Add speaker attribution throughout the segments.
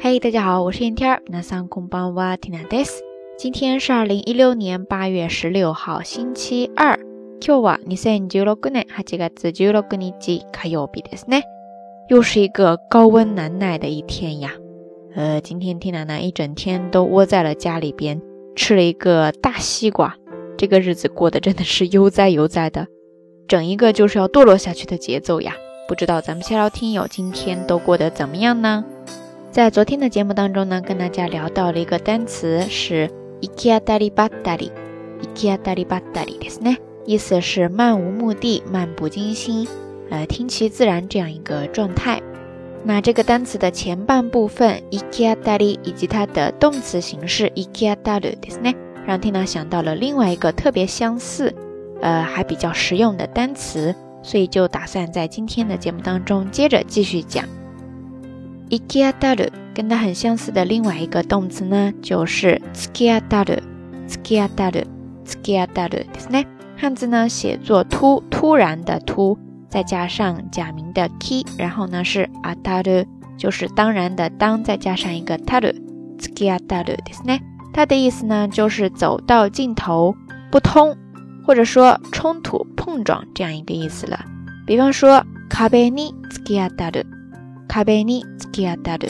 Speaker 1: 嘿，大家好，我是燕天儿。那桑空邦瓦蒂娜德斯。今天是二零一六年八月十六号，星期二。今日は二千十六年八月十六日火曜日ですね。又是一个高温难耐的一天呀。呃，今天天奶奶一整天都窝在了家里边，吃了一个大西瓜。这个日子过得真的是悠哉悠哉的，整一个就是要堕落下去的节奏呀。不知道咱们下聊听友今天都过得怎么样呢？ 在昨天的节目当中呢，跟大家聊到了一个单词是 ikiatari batari，ikiatari batari ですね，意思是漫无目的、漫不经心，呃，听其自然这样一个状态。那这个单词的前半部分 ikiatari 以及它的动词形式 ikiataru ですね，让听娜想到了另外一个特别相似，呃，还比较实用的单词。所以就打算在今天的节目当中接着继续讲。 ikiataru 跟它很相似的另外一个动词呢，就是 tsukiataru，tsukiataru，tsukiataru ですね。汉字呢写作突，突然的突，再加上假名的 ki，然后呢是 ataru，就是当然的当，再加上一个 taru，tsukiataru ですね。它的意思呢就是走到尽头不通。或者说冲突、碰撞这样一个意思了。比方说，壁に突き当たる、壁に突 き当たる、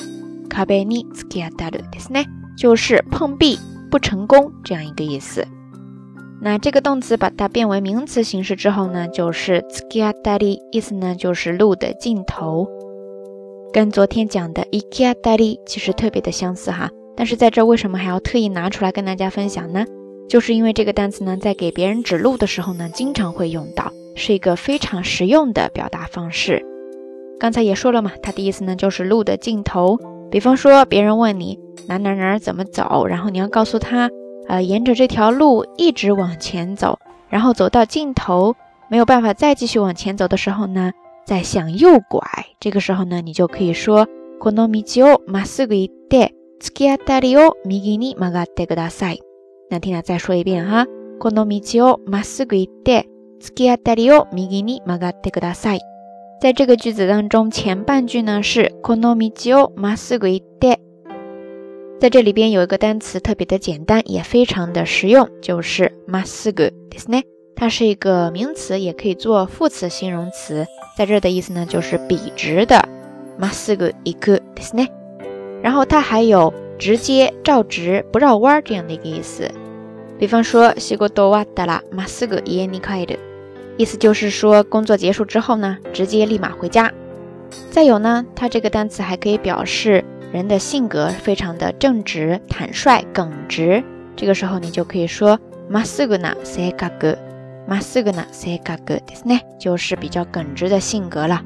Speaker 1: 壁に突き当たるですね，就是碰壁不成功这样一个意思。那这个动词把它变为名词形式之后呢，就是突き当たり，意思呢就是路的尽头，跟昨天讲的行き当たり其实特别的相似哈。但是在这为什么还要特意拿出来跟大家分享呢？就是因为这个单词呢，在给别人指路的时候呢，经常会用到，是一个非常实用的表达方式。 刚才也说了嘛，它的意思呢，就是路的尽头。比方说，别人问你哪哪哪怎么走，然后你要告诉他，呃，沿着这条路一直往前走，然后走到尽头，没有办法再继续往前走的时候呢，再向右拐。这个时候呢，你就可以说，この道をまっすぐ行って、突き当たりを右に曲がってください。那听他再说一遍哈。この道をまっすぐ行って、突き当たりを右に曲がってください。 在这个句子当中，前半句呢是この道をまっすぐ行って。在这里边有一个单词特别的简单，也非常的实用，就是まっすぐですね。它是一个名词，也可以做副词形容词。在这的意思呢就是笔直的。まっすぐ行くですね。然后它还有直接、照直、不绕弯这样的一个意思。比方说，西国多瓦达拉马斯格耶尼卡伊的， 意思就是说，工作结束之后呢，直接立马回家。再有呢，它这个单词还可以表示人的性格非常的正直、坦率、耿直。这个时候你就可以说马斯格纳塞卡格，马斯格纳塞卡格ですね，就是比较耿直的性格了。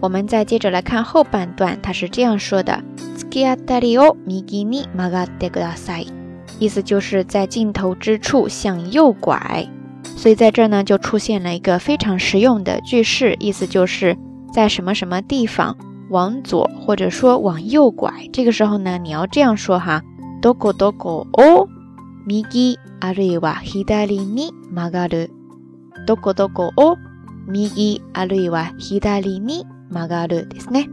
Speaker 1: 我们再接着来看后半段，它是这样说的：突き当たりを右に曲がってください。意思就是在尽头之处向右拐， 所以在这儿呢就出现了一个非常实用的句式，意思就是在什么什么地方往左或者说往右拐。这个时候呢你要这样说哈：どこどこを右あるいは左に曲がる。どこどこを右あるいは左に曲がるですね。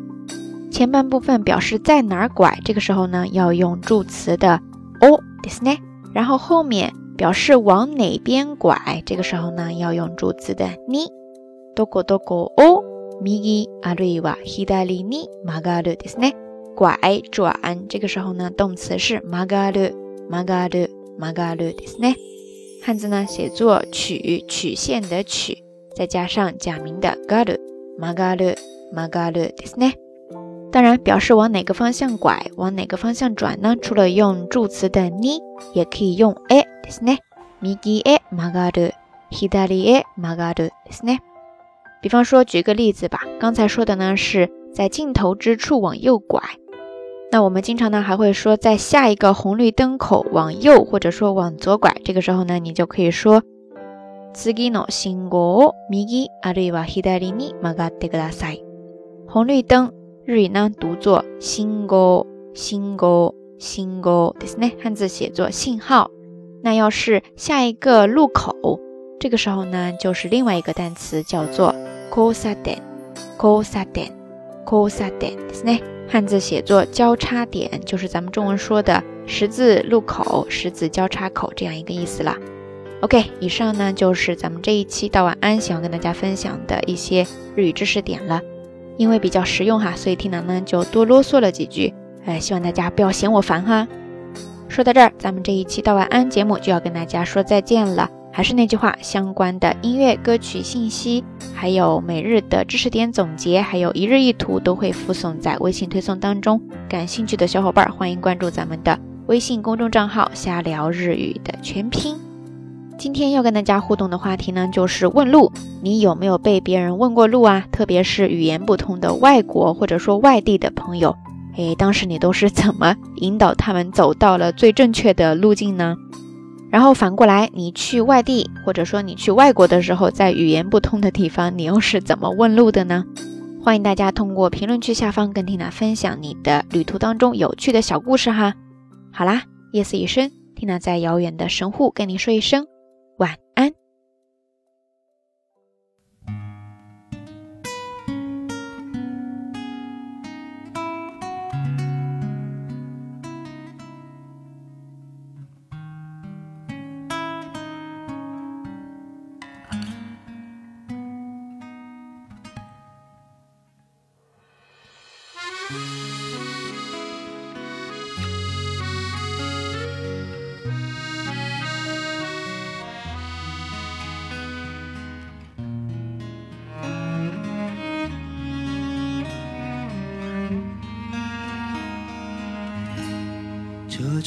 Speaker 1: 前半部分表示在哪儿拐，这个时候呢要用助词的を。ですね。然后后面 表示往哪边拐，这个时候呢要用助词的に。どこどこを右あるいは左に曲がるですね。拐转，这个时候呢动词是曲がる、曲がる、曲がるですね。汉字呢写作曲，曲线的曲，再加上假名的がる、曲がる、曲がるですね。 当然，表示往哪个方向拐，往哪个方向转呢？除了用助词的に，也可以用えですね。右へ曲がる、左へ曲がるですね。比方说，举个例子吧。刚才说的呢，是在尽头之处往右拐。那我们经常呢还会说，在下一个红绿灯口往右，或者说往左拐。这个时候呢，你就可以说次の信号を右あるいは左に曲がってください。红绿灯。 日语呢读作信号，信号，信号ですね。汉字写作信号。那要是下一个路口，这个时候呢，就是另外一个单词叫做交差点，交差点，交差点ですね。 汉字写作交叉点，就是咱们中文说的十字路口、十字交叉口这样一个意思了。OK，以上呢就是咱们这一期到晚安想要跟大家分享的一些日语知识点了。 因为比较实用哈，所以听楠呢就多啰嗦了几句。哎，希望大家不要嫌我烦哈。说到这儿，咱们这一期道晚安节目就要跟大家说再见了。还是那句话，相关的音乐歌曲信息，还有每日的知识点总结，还有一日一图都会附送在微信推送当中。感兴趣的小伙伴欢迎关注咱们的微信公众账号“瞎聊日语”的全拼。今天要跟大家互动的话题呢，就是问路。你有没有被别人问过路啊？特别是语言不通的外国或者说外地的朋友，诶，当时你都是怎么引导他们走到了最正确的路径呢？然后反过来，你去外地或者说你去外国的时候，在语言不通的地方，你又是怎么问路的呢？欢迎大家通过评论区下方跟缇娜分享你的旅途当中有趣的小故事哈。好啦，夜色已深，缇娜在遥远的神户跟你说一声。晚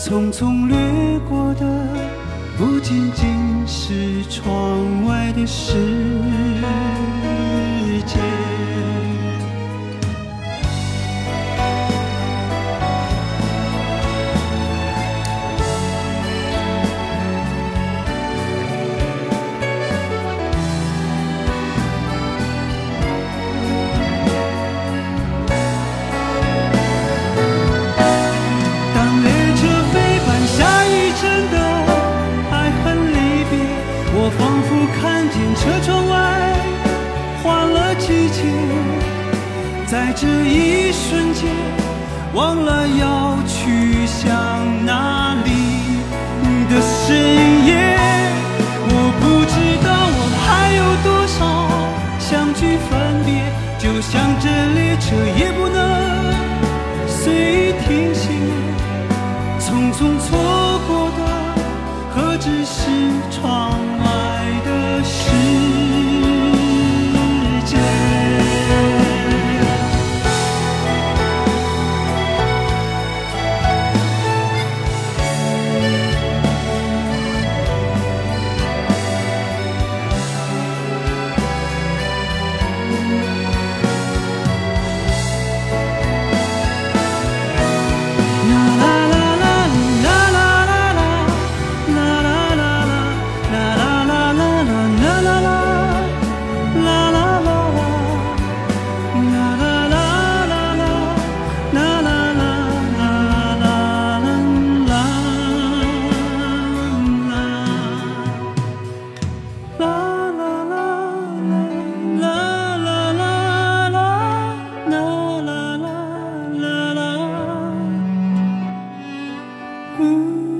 Speaker 2: 匆匆掠过的，不仅仅是窗外的事。车窗外换了季节在这一瞬间忘了要去向哪里的深夜我不知道我还有多少相聚分别就像这列车也不能随意停歇匆匆错 Mm.